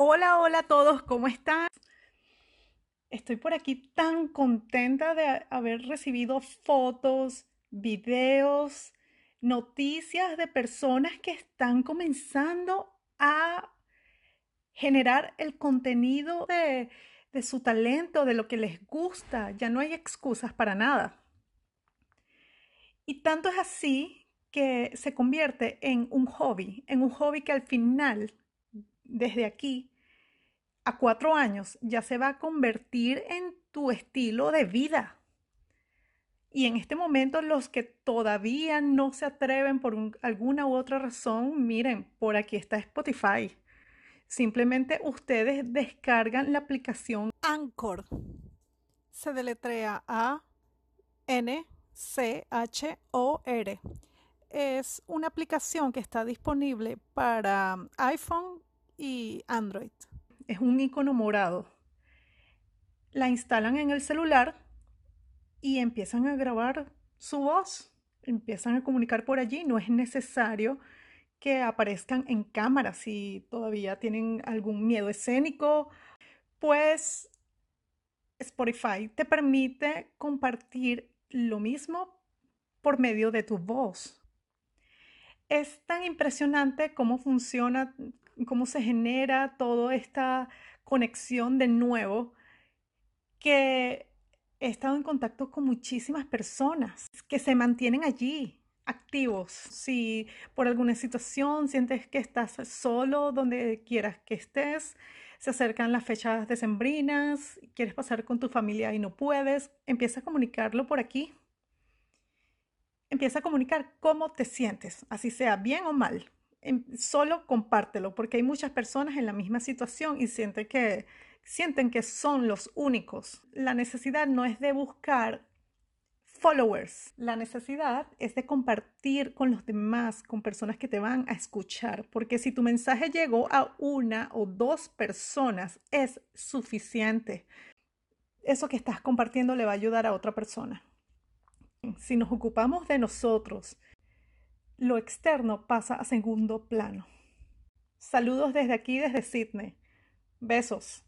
Hola, hola a todos, ¿cómo están? Estoy por aquí tan contenta de haber recibido fotos, videos, noticias de personas que están comenzando a generar el contenido de, de su talento, de lo que les gusta. Ya no hay excusas para nada. Y tanto es así que se convierte en un hobby, en un hobby que al final, desde aquí a cuatro años, ya se va a convertir en tu estilo de vida. Y en este momento los que todavía no se atreven por alguna u otra razón, miren, por aquí está Spotify. Simplemente ustedes descargan la aplicación Anchor. Se deletrea A N C H O R es una aplicación que está disponible para iPhone y Android. Es un icono morado. La instalan en el celular y empiezan a grabar su voz. Empiezan a comunicar por allí. No es necesario que aparezcan en cámara si todavía tienen algún miedo escénico. Pues Spotify te permite compartir lo mismo por medio de tu voz es tan impresionante cómo funciona, cómo se genera toda esta conexión de nuevo, que he estado en contacto con muchísimas personas que se mantienen allí activos. Si por alguna situación sientes que estás solo donde quieras que estés, se acercan las fechas decembrinas, quieres pasar con tu familia y no puedes, empieza a comunicarlo por aquí empieza a comunicar cómo te sientes, así sea bien o mal. Em, solo compártelo, porque hay muchas personas en la misma situación y sienten que, sienten que son los únicos. La necesidad no es de buscar followers. La necesidad es de compartir con los demás, con personas que te van a escuchar, porque si tu mensaje llegó a una o dos personas, es suficiente. Eso que estás compartiendo le va a ayudar a otra persona. Si nos ocupamos de nosotros, lo externo pasa a segundo plano. Saludos desde aquí, desde Sydney. Besos.